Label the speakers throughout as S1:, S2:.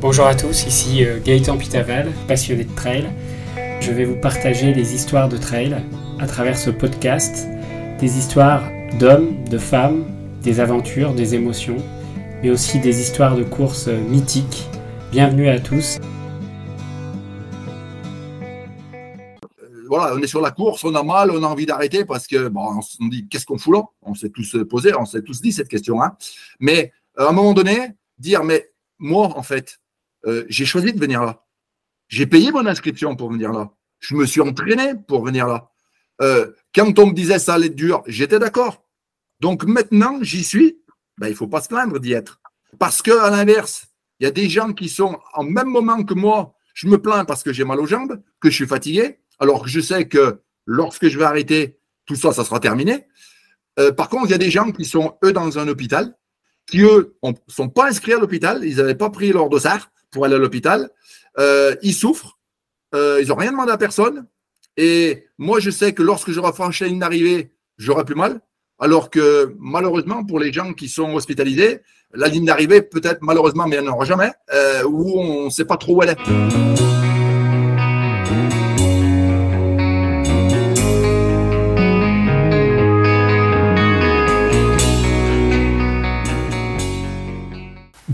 S1: Bonjour à tous, ici euh, Gaëtan Pitaval, passionné de trail. Je vais vous partager des histoires de trail à travers ce podcast, des histoires d'hommes, de femmes, des aventures, des émotions, mais aussi des histoires de courses euh, mythiques. Bienvenue à tous.
S2: Euh, voilà, on est sur la course, on a mal, on a envie d'arrêter parce que bon, on se dit qu'est-ce qu'on fout là? On s'est tous posé, on s'est tous dit cette question. Hein mais à un moment donné, dire mais moi en fait, euh, j'ai choisi de venir là. J'ai payé mon inscription pour venir là. Je me suis entraîné pour venir là. Euh, quand on me disait ça allait être dur, j'étais d'accord. Donc maintenant, j'y suis. Ben, il ne faut pas se plaindre d'y être. Parce que à l'inverse, il y a des gens qui sont en même moment que moi. Je me plains parce que j'ai mal aux jambes, que je suis fatigué, alors que je sais que lorsque je vais arrêter, tout ça, ça sera terminé. Euh, par contre, il y a des gens qui sont, eux, dans un hôpital, qui, eux, ne sont pas inscrits à l'hôpital, ils n'avaient pas pris leur dossard, pour aller à l'hôpital. Euh, ils souffrent, euh, ils n'ont rien demandé à personne. Et moi, je sais que lorsque j'aurai franchi la ligne d'arrivée, j'aurai plus mal. Alors que malheureusement, pour les gens qui sont hospitalisés, la ligne d'arrivée, peut-être malheureusement, mais il n'y aura jamais, euh, où on ne sait pas trop où elle est.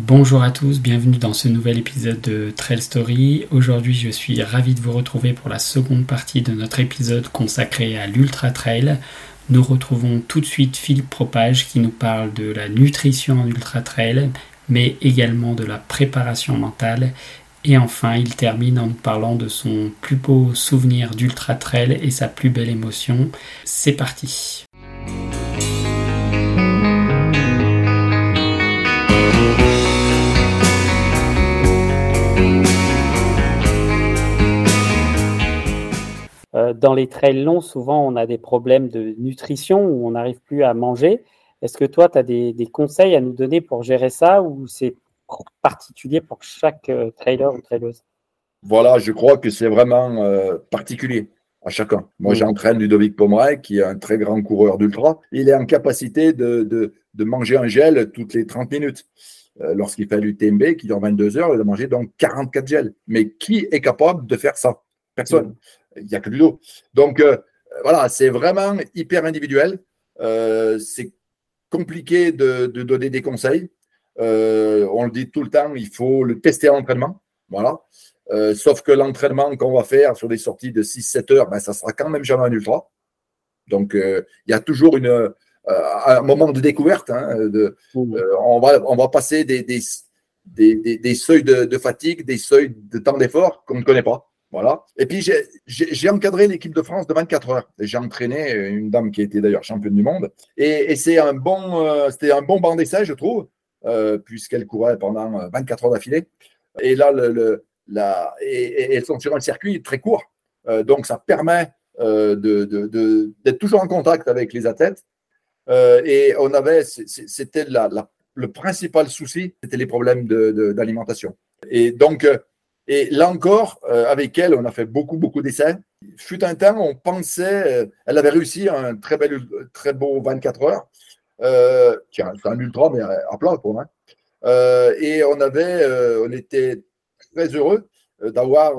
S1: Bonjour à tous, bienvenue dans ce nouvel épisode de Trail Story. Aujourd'hui, je suis ravi de vous retrouver pour la seconde partie de notre épisode consacré à l'Ultra Trail. Nous retrouvons tout de suite Philippe Propage qui nous parle de la nutrition en Ultra Trail, mais également de la préparation mentale. Et enfin, il termine en nous parlant de son plus beau souvenir d'Ultra Trail et sa plus belle émotion. C'est parti. Euh, dans les trails longs, souvent, on a des problèmes de nutrition où on n'arrive plus à manger. Est-ce que toi, tu as des, conseils à nous donner pour gérer ça ou c'est particulier pour chaque euh, trailer ou traileuse?
S2: Voilà, je crois que c'est vraiment euh, particulier à chacun. Moi, mm. j'entraîne Ludovic Pomeray, qui est un très grand coureur d'ultra. Il est en capacité de, manger un gel toutes les 30 minutes. Lorsqu'il fait l'UTMB, qui dure 22 heures, il a mangé donc 44 gels. Mais qui est capable de faire ça? Personne. Mm il n'y a que du dos. Donc, euh, voilà, c'est vraiment hyper individuel. Euh, c'est compliqué de, donner des conseils. Euh, on le dit tout le temps, il faut le tester à l'entraînement. Voilà. sauf que l'entraînement qu'on va faire sur des sorties de 6-7 heures, ben, ça sera quand même jamais un ultra. Donc, il y a toujours une, un moment de découverte. Hein, de, mmh. on, va, on va passer des, des, des, seuils de, fatigue, des seuils de temps d'effort qu'on ne connaît pas. Voilà. Et puis, j'ai encadré l'équipe de France de 24 heures. J'ai entraîné une dame qui était d'ailleurs championne du monde. Et, c'est un bon, euh, c'était un bon banc d'essai, je trouve, euh, puisqu'elle courait pendant 24 heures d'affilée. Et là, le, la, et, elles sont sur un circuit très court. Euh, donc, ça permet d'être toujours en contact avec les athlètes. et on avait, c'était le principal souci, c'était les problèmes d'alimentation. et donc, et là encore, euh, avec elle, on a fait beaucoup, beaucoup d'essais. Fut un temps, on pensait, euh, elle avait réussi un très, bel, très beau 24 heures. Euh, tiens, c'est un ultra, mais à plat pour moi. Euh, et on avait, on était très heureux d'avoir,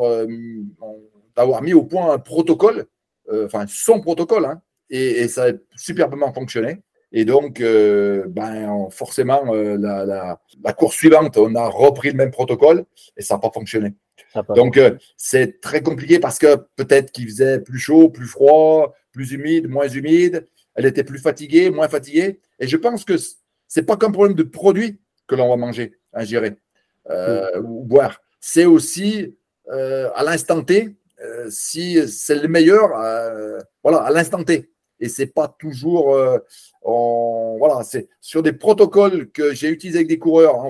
S2: d'avoir mis au point un protocole, enfin son protocole, hein, et, ça a superbement fonctionné. Et donc, euh, ben, forcément, euh, la, course suivante, on a repris le même protocole et ça n'a pas fonctionné. donc, euh, c'est très compliqué parce que peut-être qu'il faisait plus chaud, plus froid, plus humide, moins humide. Elle était plus fatiguée, moins fatiguée. Et je pense que ce n'est pas qu'un problème de produit que l'on va manger, ingérer mm. ou boire. C'est aussi à l'instant T, si c'est le meilleur, voilà, à l'instant T et c'est pas toujours euh, voilà c'est sur des protocoles que j'ai utilisés avec des coureurs en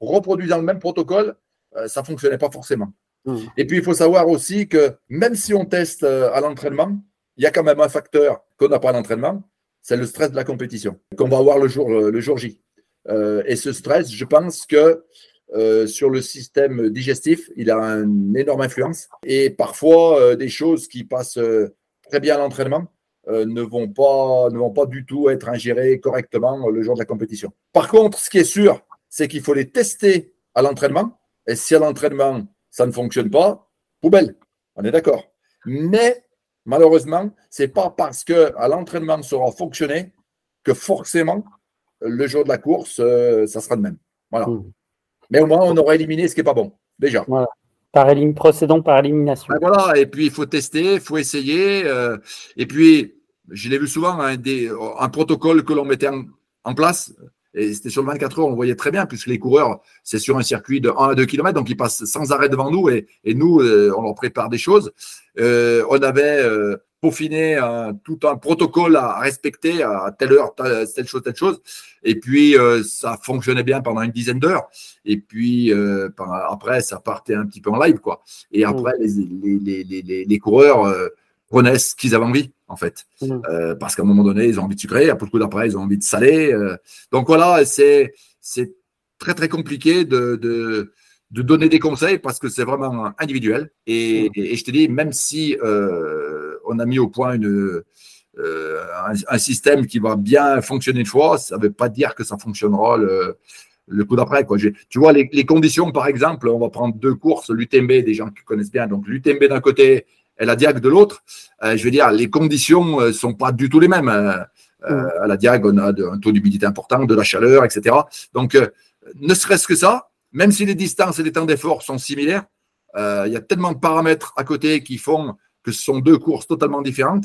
S2: reproduisant le même protocole euh, ça fonctionnait pas forcément mmh. et puis il faut savoir aussi que même si on teste euh, à l'entraînement il y a quand même un facteur qu'on n'a pas à l'entraînement c'est le stress de la compétition qu'on va avoir le jour le jour J et ce stress je pense que sur le système digestif, il a une énorme influence. Et parfois, des choses qui passent très bien à l'entraînement, euh, ne, vont pas, ne vont pas du tout être ingérés correctement le jour de la compétition. Par contre, ce qui est sûr, c'est qu'il faut les tester à l'entraînement Et si à l'entraînement, ça ne fonctionne pas, poubelle. On est d'accord. Mais malheureusement, ce n'est pas parce qu'à l'entraînement ça aura fonctionné que forcément, le jour de la course, euh, ça sera le même. Voilà. Mmh. Mais au moins, on aura éliminé ce qui n'est pas bon, déjà.
S1: Voilà. Par procédons par élimination.
S2: Ben voilà, et puis il faut tester, il faut essayer. Euh, et puis, je l'ai vu souvent, un, des, un protocole que l'on mettait en place, et c'était sur le 24 heures, on voyait très bien, puisque les coureurs, c'est sur un circuit de 1 à 2 km, donc ils passent sans arrêt devant nous, et, et nous, euh, on leur prépare des choses. Euh, on avait euh, peaufiné un, tout un protocole à respecter à telle heure, telle, chose, telle chose. Et puis, ça fonctionnait bien pendant une dizaine d'heures. Et puis, après, ça partait un petit peu en live, quoi. Et après, les, les, les, les, coureurs prenaient ce qu'ils avaient envie en fait. Mmh. Euh, parce qu'à un moment donné, ils ont envie de sucrer, à coup d'après, ils ont envie de saler. Euh. donc voilà, c'est très très compliqué de, de, de, donner des conseils parce que c'est vraiment individuel. Et, mmh. et, je te dis, même si euh, on a mis au point une, un, système qui va bien fonctionner une fois, ça ne veut pas dire que ça fonctionnera le, le coup d'après. Tu vois, les, les, conditions, par exemple, on va prendre deux courses, l'UTMB, des gens qui connaissent bien. Donc l'UTMB d'un côté et la Diag de l'autre, euh, je veux dire, les conditions ne euh, sont pas du tout les mêmes. Hein. Euh, à la Diag, on a un taux d'humidité important, de la chaleur, etc. Donc, ne serait-ce que ça, même si les distances et les temps d'effort sont similaires, il y a tellement de paramètres à côté qui font que ce sont deux courses totalement différentes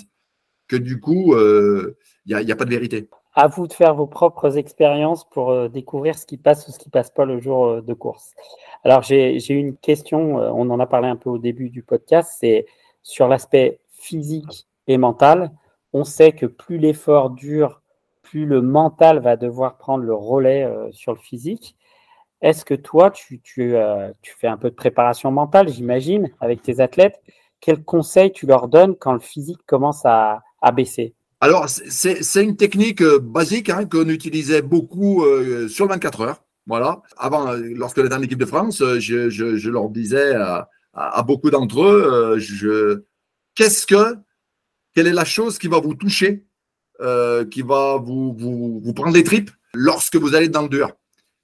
S2: que du coup, il n'y a, a, pas de vérité.
S1: À vous de faire vos propres expériences pour découvrir ce qui passe ou ce qui ne passe pas le jour de course. Alors, j'ai une question, on en a parlé un peu au début du podcast, c'est sur l'aspect physique et mental, on sait que plus l'effort dure, plus le mental va devoir prendre le relais euh, sur le physique. Est-ce que toi, tu, euh, tu, fais un peu de préparation mentale, j'imagine, avec tes athlètes? Quels conseils tu leur donnes quand le physique commence à, baisser?
S2: Alors, c'est une technique euh, basique hein, qu'on utilisait beaucoup sur 24 heures. Voilà. Avant, lorsque j'étais en équipe de France, je leur disais à, beaucoup d'entre eux, euh, je, qu'est-ce que, quelle est la chose qui va vous toucher, euh, qui va vous, vous, vous, prendre les tripes lorsque vous allez dans le dur?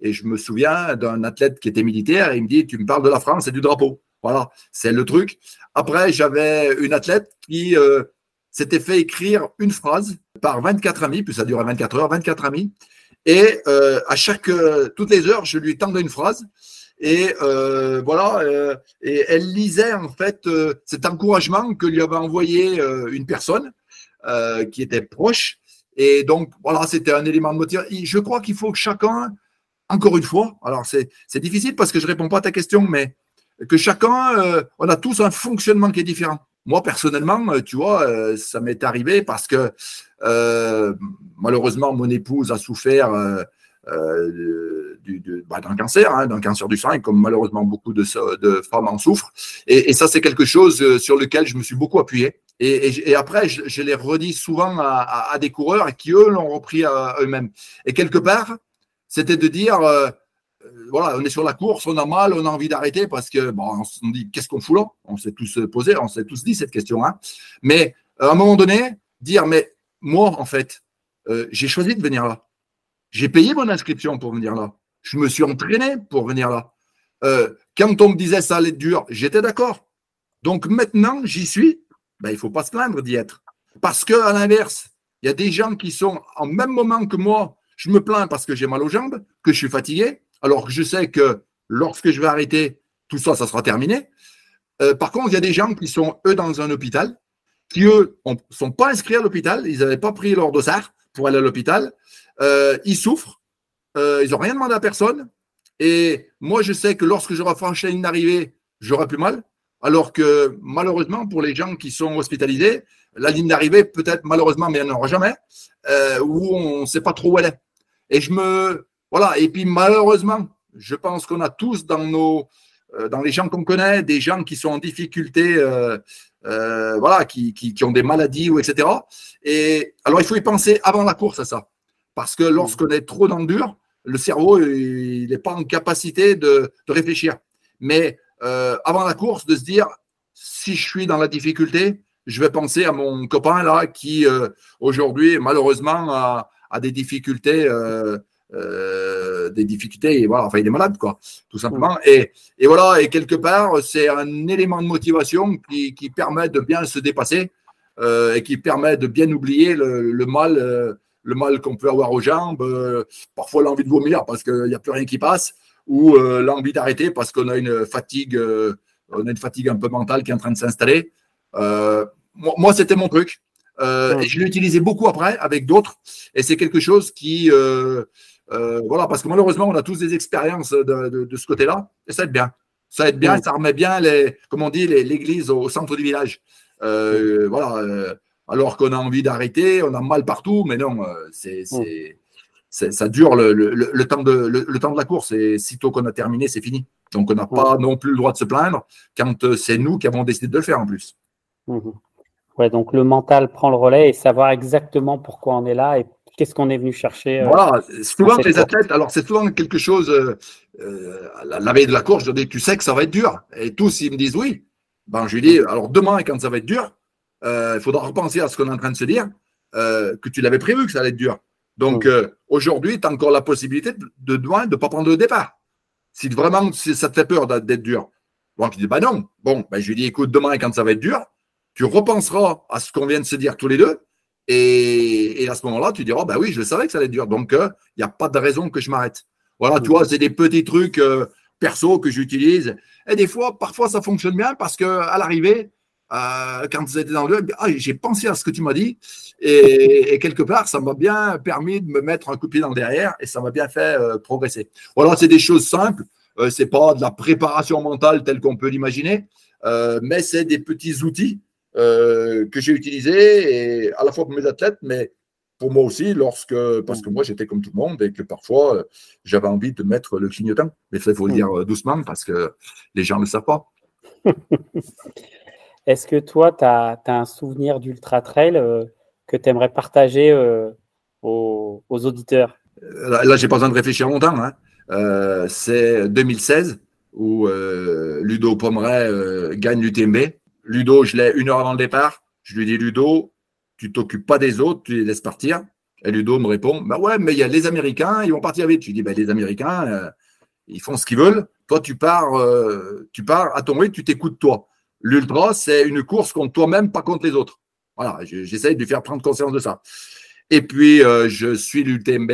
S2: Et je me souviens d'un athlète qui était militaire et il me dit, tu me parles de la France et du drapeau. Voilà, c'est le truc. Après, j'avais une athlète qui euh, s'était fait écrire une phrase par 24 amis, puis ça durait 24 heures, 24 amis. Et à chaque, toutes les heures, je lui tendais une phrase et euh, voilà, euh, et elle lisait en fait euh, cet encouragement que lui avait envoyé une personne qui était proche. Et donc voilà, c'était un élément de motivation. Je crois qu'il faut que chacun, encore une fois, alors c'est difficile parce que je réponds pas à ta question, mais que chacun, on a tous un fonctionnement qui est différent. Moi personnellement, tu vois, ça m'est arrivé parce que malheureusement mon épouse a souffert bah, d'un cancer, hein, d'un cancer du sein, et comme malheureusement beaucoup de, de femmes en souffrent. Et, ça, c'est quelque chose euh, sur lequel je me suis beaucoup appuyé. Et, après, je, l'ai redit souvent à, des coureurs qui, eux, l'ont repris à eux-mêmes. Et quelque part, c'était de dire, euh, voilà, on est sur la course, on a mal, on a envie d'arrêter parce que, bon, on dit, qu'est-ce qu'on fout là? On s'est tous posé, on s'est tous dit cette question. Hein. Mais à un moment donné, dire, mais moi, en fait, j'ai choisi de venir là. J'ai payé mon inscription pour venir là. Je me suis entraîné pour venir là. Euh, quand on me disait ça allait être dur, j'étais d'accord. Donc maintenant, j'y suis. Ben, il ne faut pas se plaindre d'y être. Parce qu'à l'inverse, il y a des gens qui sont en même moment que moi. Je me plains parce que j'ai mal aux jambes, que je suis fatigué, alors que je sais que lorsque je vais arrêter, tout ça, ça sera terminé. Euh, par contre, il y a des gens qui sont, eux, dans un hôpital, qui, eux, ne sont pas inscrits à l'hôpital, ils n'avaient pas pris leur dossard pour aller à l'hôpital. Euh, ils souffrent, euh, ils n'ont rien demandé à personne. Et moi, je sais que lorsque j'aurai franchi la ligne d'arrivée, j'aurai plus mal. Alors que malheureusement, pour les gens qui sont hospitalisés, la ligne d'arrivée, peut-être malheureusement, mais il n'y en aura jamais, euh, où on ne sait pas trop où elle est. Et je me. Voilà. Et puis malheureusement, je pense qu'on a tous dans nos. dans les gens qu'on connaît, des gens qui sont en difficulté, voilà, qui, qui, qui, ont des maladies ou etc. Et alors, il faut y penser avant la course à ça. Parce que lorsqu'on est trop dans le dur, le cerveau, il n'est pas en capacité de, réfléchir. Mais euh, avant la course, de se dire, si je suis dans la difficulté, je vais penser à mon copain là qui, euh, aujourd'hui, malheureusement, a, des difficultés euh, des difficultés. Et voilà, enfin, il est malade, quoi, tout simplement. Et, et voilà, et quelque part, c'est un élément de motivation qui, qui, permet de bien se dépasser euh, et qui permet de bien oublier le, le mal, euh, le mal qu'on peut avoir aux jambes, parfois l'envie de vomir parce qu'il n'y a plus rien qui passe, ou l'envie d'arrêter parce qu'on a une fatigue, on a une fatigue un peu mentale qui est en train de s'installer. moi, moi c'était mon truc. Et je l'ai utilisé beaucoup après avec d'autres. Et c'est quelque chose qui, euh, euh, voilà, parce que malheureusement, on a tous des expériences de, de, de ce côté-là, et ça aide bien. Ça aide bien, ça remet bien, les, comme on dit, l'église au centre du village. Euh, voilà, alors qu'on a envie d'arrêter, on a mal partout, mais non, c'est, c'est, ça dure le, le, le temps de, le, temps de la course. Et sitôt qu'on a terminé, c'est fini. Donc, on n'a pas non plus le droit de se plaindre quand c'est nous qui avons décidé de le faire en plus.
S1: Mmh. Ouais, donc le mental prend le relais et savoir exactement pourquoi on est là et qu'est-ce qu'on est venu chercher.
S2: Euh, voilà, souvent les athlètes, alors c'est souvent quelque chose, euh, euh, la, veille de la course, je dis, tu sais que ça va être dur. Et tous, ils me disent oui. Ben, je lui dis, alors demain, quand ça va être dur, il faudra repenser à ce qu'on est en train de se dire, que tu l'avais prévu que ça allait être dur. Donc mm. aujourd'hui, tu as encore la possibilité de, de de ne pas prendre le départ. Si vraiment ça te fait peur d'être dur. Bon, tu dis, bah non. Bon, ben, je lui dis, écoute, demain, quand ça va être dur, tu repenseras à ce qu'on vient de se dire tous les deux. Et, à ce moment-là, tu diras, bah oui, je savais que ça allait être dur. Donc, il euh, n'y a pas de raison que je m'arrête. Voilà, tu vois, c'est des petits trucs euh, perso que j'utilise. Et des fois, parfois, ça fonctionne bien parce que à l'arrivée, euh, quand vous étiez dans le ah, j'ai pensé à ce que tu m'as dit. Et, quelque part, ça m'a bien permis de me mettre un coup de pied dans le derrière et ça m'a bien fait progresser. Voilà, c'est des choses simples. c'est pas de la préparation mentale telle qu'on peut l'imaginer, mais c'est des petits outils euh, que j'ai utilisé et à la fois pour mes athlètes, mais pour moi aussi, lorsque, parce que moi j'étais comme tout le monde et que parfois euh, j'avais envie de mettre le clignotant. Mais ça, il faut le dire euh, doucement parce que les gens ne le savent pas.
S1: Est-ce que toi, tu as, un souvenir d'Ultra Trail que tu aimerais partager aux, auditeurs?
S2: Là, là j'ai pas besoin de réfléchir longtemps. Hein. C'est 2016 où Ludo Pomeray gagne l'UTMB. Ludo, je l'ai une heure avant le départ. Je lui dis, Ludo, tu t'occupes pas des autres, tu les laisses partir. Et Ludo me répond, bah ouais, mais il y a les Américains, ils vont partir vite. Je lui dis, bah, les Américains, euh, ils font ce qu'ils veulent. Toi, tu pars, euh, tu pars à ton rythme, tu t'écoutes toi. L'ultra, c'est une course contre toi-même, pas contre les autres. Voilà, j'essaye de lui faire prendre conscience de ça. Et puis, euh, je suis l'UTMB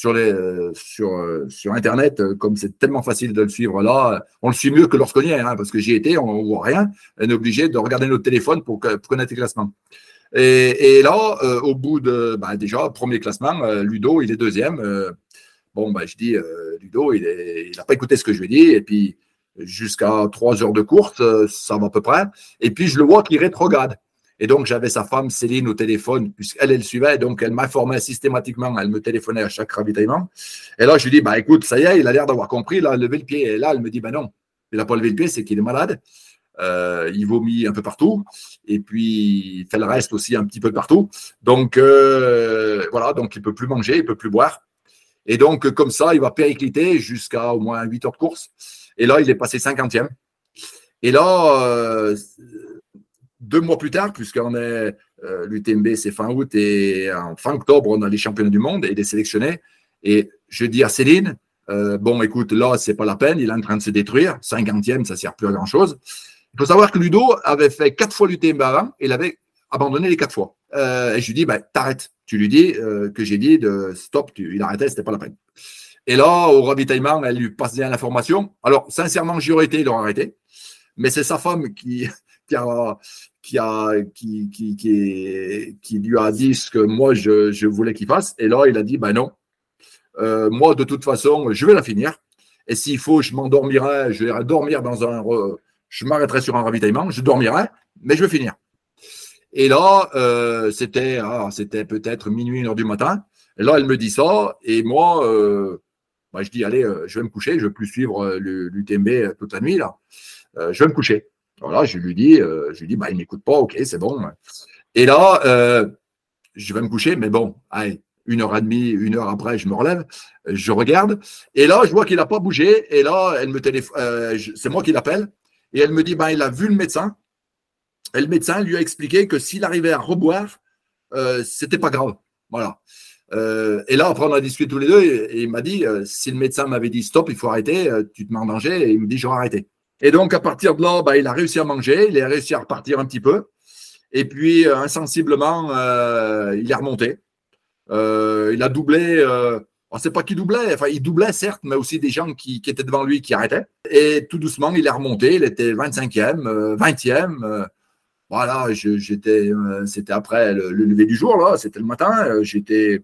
S2: sur, les, euh, sur, euh, sur Internet, euh, comme c'est tellement facile de le suivre là, on le suit mieux que lorsqu'on y est, hein, parce que j'y étais, on ne voit rien, on est obligé de regarder notre téléphone pour, connaître les classements. Et, là, au bout de, bah, déjà, premier classement, Ludo, il est deuxième. bon, bah, je dis, Ludo, il n'a pas écouté ce que je lui ai dit, et puis jusqu'à trois heures de course, ça va à peu près. Et puis, je le vois qu'il rétrograde. Et donc, j'avais sa femme Céline au téléphone, puisqu'elle, elle suivait, donc elle m'informait systématiquement, elle me téléphonait à chaque ravitaillement. Et là, je lui dis, bah écoute, ça y est, il a l'air d'avoir compris, a levé le pied. Et là, elle me dit, bah non, il n'a pas levé le pied, c'est qu'il est malade. Euh, il vomit un peu partout, et puis il fait le reste aussi un petit peu partout. Donc euh, voilà, donc il peut plus manger, il peut plus boire. Et donc, comme ça, il va péricliter jusqu'à au moins 8 heures de course. Et là, il est passé 50e. Et là, euh, deux mois plus tard, puisqu'on est euh, l'UTMB, c'est fin août et en fin octobre, on a les championnats du monde et il est sélectionné. Et je dis à Céline, euh, bon, écoute, là, c'est pas la peine, il est en train de se détruire. Cinquantième, ça sert plus à grand chose. Il faut savoir que Ludo avait fait quatre fois l'UTMB avant et il avait abandonné les quatre fois. Euh, et je lui dis, bah, t'arrêtes. Tu lui dis que j'ai dit de stop, il arrêtait, c'était pas la peine. Et là, au ravitaillement, elle lui passe bien l'information. Alors, sincèrement, j'y aurais été, il aurait arrêté. Mais c'est sa femme qui, qui, lui a dit ce que moi je, voulais qu'il fasse. Et là, il a dit ben non, euh, moi de toute façon, je vais la finir. Et s'il faut, je m'endormirai, je vais dormir dans un. Je m'arrêterai sur un ravitaillement, je dormirai, mais je vais finir. Et là, euh, c'était ah, c'était peut-être minuit, une heure du matin. Et là, elle me dit ça. Et moi, euh, bah, je dis allez, je vais me coucher, je ne vais plus suivre l'UTMB toute la nuit. là. je vais me coucher. Voilà, je lui dis, euh, je lui dis, bah, il m'écoute pas, ok, c'est bon. Et là, euh, je vais me coucher, mais bon, allez, une heure et demie, une heure après, je me relève, je regarde, et là, je vois qu'il n'a pas bougé, et là, elle me téléphone, euh, c'est moi qui l'appelle, et elle me dit, bah, il a vu le médecin, et le médecin lui a expliqué que s'il arrivait à reboire, euh, c'était pas grave. Voilà. et là, après, on a discuté tous les deux et, il m'a dit si le médecin m'avait dit stop, il faut arrêter, tu te mets en danger, et il me dit j'aurais arrêté. Et donc, à partir de là, bah, il a réussi à manger, il a réussi à repartir un petit peu. Et puis, insensiblement, il est remonté. il a doublé on ne sait pas qui doublait. Enfin, il doublait, certes, mais aussi des gens qui, étaient devant lui qui arrêtaient. Et tout doucement, il est remonté. Il était 25e, 20e. Euh, euh, voilà, j'étais, euh, c'était après le, lever du jour, là. C'était le matin. J'étais,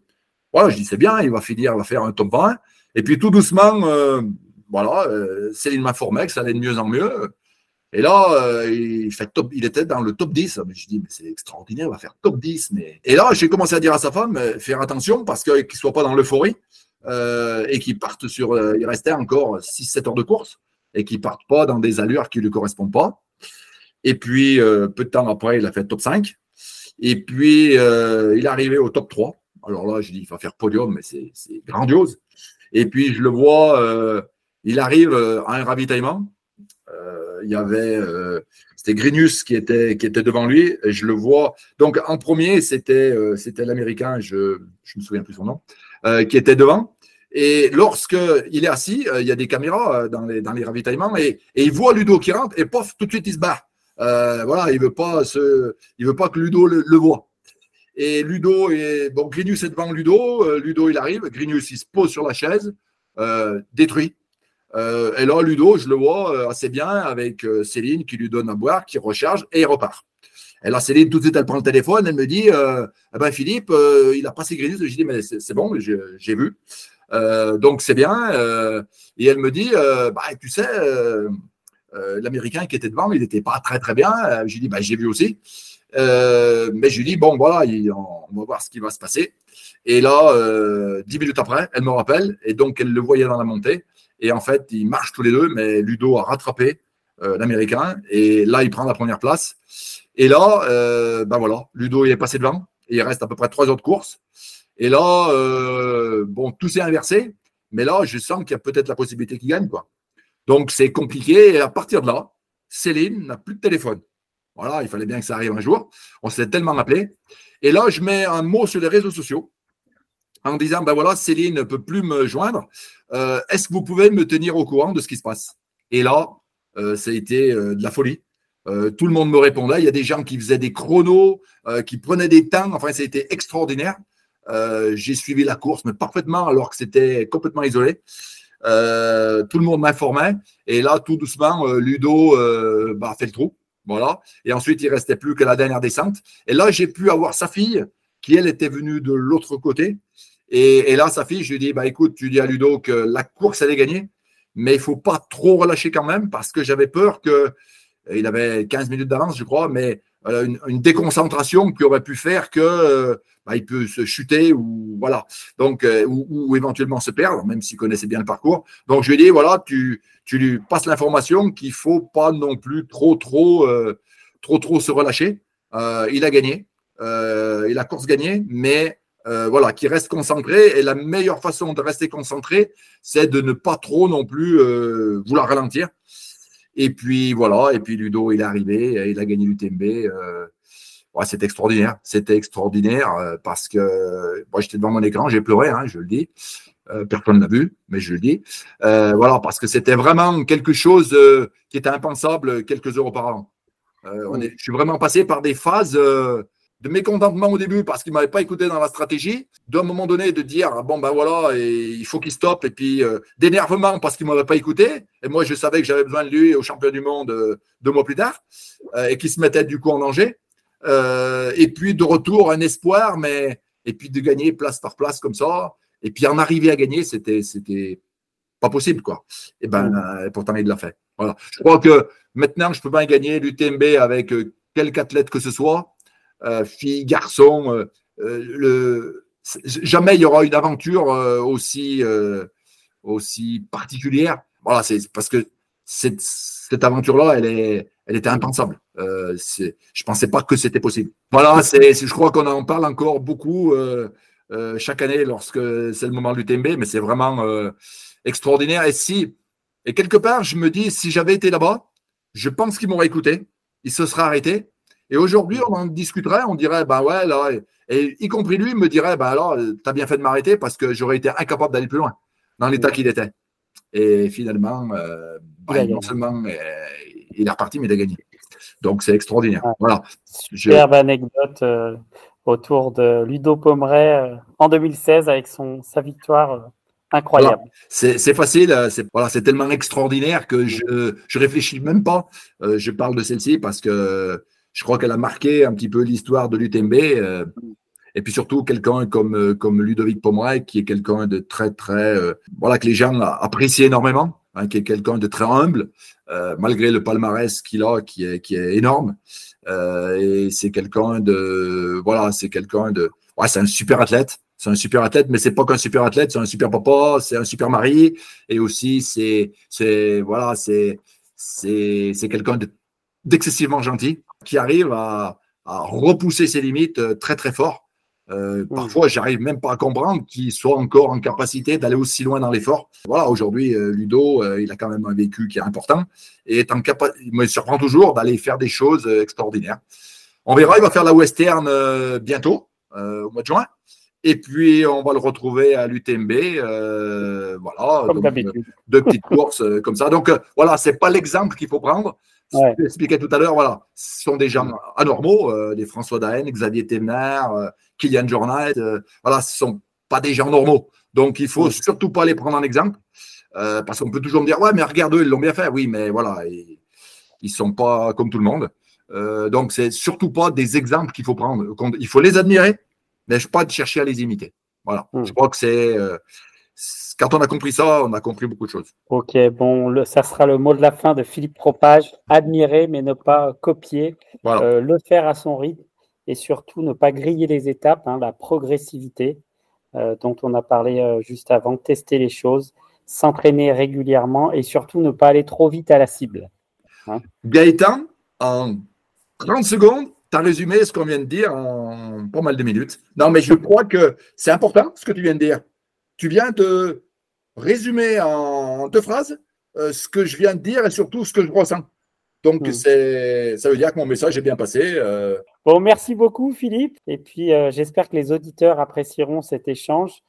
S2: voilà, je dis c'est bien, il va finir, il va faire un top 20. Et puis tout doucement, voilà, Céline m'informait que ça allait de mieux en mieux. Et là, il, fait top, il était dans le top 10. Je dis, mais c'est extraordinaire, il va faire top 10. Mais... Et là, j'ai commencé à dire à sa femme, faire attention parce qu'il ne soit pas dans l'euphorie. Euh, et qui partent sur. Euh, il restait encore 6-7 heures de course et qui partent pas dans des allures qui ne lui correspondent pas. Et puis, euh, peu de temps après, il a fait top 5. Et puis, il est arrivé au top 3. Alors là, je dis, il va faire podium, mais c'est grandiose. Et puis, je le vois, il arrive à un ravitaillement. il y avait, c'était Grinius qui était, qui était devant lui. Et je le vois. Donc, en premier, c'était c'était l'Américain, je ne me souviens plus son nom, qui était devant. Et lorsqu'il est assis, euh, il y a des caméras euh, dans les, ravitaillements et, il voit Ludo qui rentre et pof, tout de suite il se barre. Euh, voilà, il veut pas veut pas que Ludo le, voit. Et Ludo est bon, Grinius est devant Ludo. Ludo il arrive, Grinius il se pose sur la chaise, détruit. Et là Ludo, je le vois assez bien avec Céline qui lui donne à boire, qui recharge et il repart. Et là Céline tout de suite elle prend le téléphone, elle me dit, eh ben Philippe, il a passé Grinius. Je dis mais c'est bon, j'ai vu. Euh, donc c'est bien. Euh, et elle me dit, euh, bah, tu sais, l'Américain qui était devant, il n'était pas très très bien. J'ai dit, bah, j'ai vu aussi. mais je lui dis, bon, voilà, on va voir ce qui va se passer. Et là, dix minutes après, elle me rappelle, et donc elle le voyait dans la montée. Et en fait, ils marchent tous les deux, mais Ludo a rattrapé l'Américain, et là, il prend la première place. Et là, ben voilà, Ludo est passé devant, et il reste à peu près trois heures de course. Et là, euh, bon, tout s'est inversé, mais là, je sens qu'il y a peut-être la possibilité qu'il gagne, quoi. Donc, c'est compliqué. Et à partir de là, Céline n'a plus de téléphone. Voilà, il fallait bien que ça arrive un jour. On s'est tellement appelé. Et là, je mets un mot sur les réseaux sociaux en disant, ben voilà, Céline ne peut plus me joindre. Euh, est-ce que vous pouvez me tenir au courant de ce qui se passe? Et là, euh, ça a été de la folie. tout le monde me répondait. Il y a des gens qui faisaient des chronos, qui prenaient des temps. Enfin, ça a été extraordinaire. Euh, j'ai suivi la course, mais parfaitement, alors que c'était complètement isolé. Euh, tout le monde m'informait. Et là, tout doucement, euh, Ludo bah, fait le trou. Voilà. Et ensuite, il restait plus que la dernière descente. Et là, j'ai pu avoir sa fille, qui elle était venue de l'autre côté. Et, là, sa fille, je lui dis, bah écoute, tu dis à Ludo que la course, elle est gagnée, mais il faut pas trop relâcher quand même, parce que j'avais peur que il avait 15 minutes d'avance, je crois, mais une, déconcentration qui aurait pu faire que bah, il peut se chuter ou voilà. Donc euh, ou, éventuellement se perdre, même s'il connaissait bien le parcours. Donc je lui dit voilà, tu, lui passes l'information qu'il faut pas non plus trop trop euh, trop trop se relâcher. Euh, il a gagné, il a course gagnée, mais voilà, qu'il reste concentré. Et la meilleure façon de rester concentré, c'est de ne pas trop non plus vouloir ralentir. Et puis voilà, et puis Ludo, il est arrivé, il a gagné l'UTMB. Euh, c'est extraordinaire. C'était extraordinaire euh, parce que moi, j'étais devant mon écran, j'ai pleuré, hein, je le dis. Euh, personne n'a vu, mais je le dis. Euh, voilà, parce que c'était vraiment quelque chose qui était impensable quelques heures auparavant. On est, je suis vraiment passé par des phases de mécontentement au début parce qu'il ne m'avait pas écouté dans la stratégie, d'un moment donné de dire ah, bon ben voilà, et il faut qu'il stoppe, et puis d'énervement parce qu'il ne m'avait pas écouté, et moi je savais que j'avais besoin de lui au champion du monde deux mois plus tard, et qui se mettait du coup en danger. Euh, et puis de retour, un espoir, mais et puis de gagner place par place comme ça. Et puis en arriver à gagner, c'était c'était pas possible quoi. Et ben mm. pourtant il l'a fait. Voilà. Je crois que maintenant je peux pas gagner l'UTMB avec euh, quelque athlète que ce soit, euh, fille, garçon. le jamais il y aura une aventure aussi aussi particulière. Voilà, c'est parce que cette, cette aventure-là, elle, est, elle était impensable. Euh, je pensais pas que c'était possible. Voilà, c'est, je crois qu'on en parle encore beaucoup euh, euh, chaque année lorsque c'est le moment de l'UTMB, mais c'est vraiment euh, extraordinaire. Et si, et quelque part, je me dis, si j'avais été là-bas, je pense qu'il m'aurait écouté, il se serait arrêté Et aujourd'hui, on en discuterait, on dirait, ben ouais, là, et, y compris lui me dirait, ben alors, t'as bien fait de m'arrêter parce que j'aurais été incapable d'aller plus loin dans l'état qu'il était. Et finalement, euh, ben, non seulement euh, il est reparti, mais il a gagné. Donc c'est extraordinaire. Voilà.
S1: Superbe anecdote euh, autour de Ludo Pomeray en 2016 avec son, sa victoire incroyable.
S2: C'est facile, c'est voilà, tellement extraordinaire que je ne réfléchis même pas. je parle de celle-ci parce que je crois qu'elle a marqué un petit peu l'histoire de l'UTMB. Euh, et puis surtout quelqu'un comme, euh, comme Ludovic Pomeray, qui est quelqu'un de très, très, euh, voilà, que les gens apprécient énormément, hein, qui est quelqu'un de très humble, malgré le palmarès qu'il a, qui est, qui est énorme. et c'est quelqu'un de, voilà, c'est quelqu'un de, ouais, c'est un super athlète. C'est un super athlète, mais c'est pas qu'un super athlète, c'est un super papa, c'est un super mari, et aussi c'est, voilà, c'est, c'est quelqu'un d'excessivement gentil qui arrive à, repousser ses limites euh, très très fort. Euh, mmh. Parfois, j'arrive même pas à comprendre qu'il soit encore en capacité d'aller aussi loin dans l'effort. Voilà, aujourd'hui, euh, Ludo, il a quand même un vécu qui est important et est en il me surprend toujours d'aller faire des choses extraordinaires. On verra, il va faire la western bientôt, au mois de juin. Et puis, on va le retrouver à l'UTMB. voilà, deux petites courses comme ça. Donc, voilà, c'est pas l'exemple qu'il faut prendre. Ouais. Je l'expliquais tout à l'heure, voilà, ce sont des gens anormaux, euh, des François Daen, Xavier Temner, euh, Kylian Jornet, euh, voilà, ce ne sont pas des gens normaux. Donc, il ne faut surtout pas les prendre en exemple, parce qu'on peut toujours me dire, ouais, mais regarde eux, ils l'ont bien fait. Oui, mais voilà, ils ne sont pas comme tout le monde. donc, c'est surtout pas des exemples qu'il faut prendre. Il faut les admirer, mais pas de chercher à les imiter. Voilà, hmm. je crois que c'est quand on a compris ça, on a compris beaucoup de choses.
S1: Ok, bon, ça sera le mot de la fin de Philippe Propage. Admirer, mais ne pas copier. Euh, le faire à son rythme et surtout ne pas griller les étapes, hein, la progressivité euh, dont on a parlé euh, juste avant, tester les choses, s'entraîner régulièrement et surtout ne pas aller trop vite à la cible.
S2: Hein. Gaëtan, en 30 secondes, tu as résumé ce qu'on vient de dire en pas mal de minutes. Non, mais je crois que c'est important ce que tu viens de dire. Tu viens de résumer en deux phrases euh, ce que je viens de dire et surtout ce que je ressens. Donc, hmm. c'est, ça veut dire que mon message est bien passé. Euh.
S1: Bon, merci beaucoup, Philippe. Et puis, euh, j'espère que les auditeurs apprécieront cet échange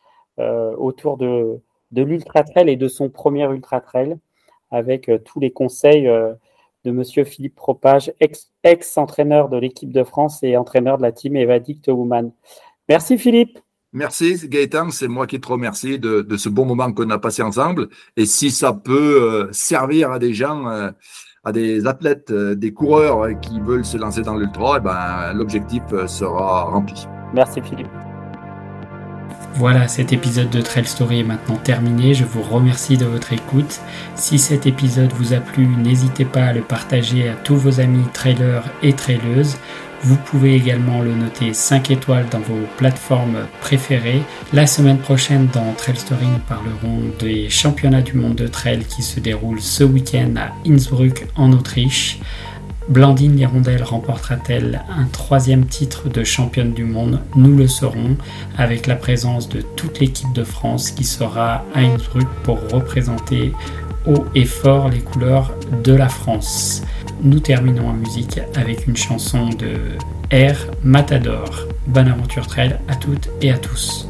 S1: autour de, de l'Ultra Trail et de son premier Ultra Trail avec tous les conseils de Monsieur Philippe Propage, ex-entraîneur de l'équipe de France et entraîneur de la team Evadict Woman. Merci, Philippe.
S2: Merci Gaëtan, c'est moi qui te remercie de, ce bon moment qu'on a passé ensemble. Et si ça peut euh, servir à des gens, euh, à des athlètes, euh, des coureurs qui veulent se lancer dans l'ultra, eh ben, l'objectif sera rempli.
S1: Merci Philippe. Voilà, cet épisode de Trail Story est maintenant terminé. Je vous remercie de votre écoute. Si cet épisode vous a plu, n'hésitez pas à le partager à tous vos amis trailers et traileuses. Vous pouvez également le noter 5 étoiles dans vos plateformes préférées. La semaine prochaine dans Trail Story, nous parlerons des championnats du monde de trail qui se déroulent ce week-end à Innsbruck en Autriche. Blandine Lirondelle remportera-t-elle un troisième titre de championne du monde? Nous le saurons avec la présence de toute l'équipe de France qui sera à Innsbruck pour représenter haut et fort les couleurs de la France. Nous terminons en musique avec une chanson de R Matador. Bonne aventure trail à toutes et à tous.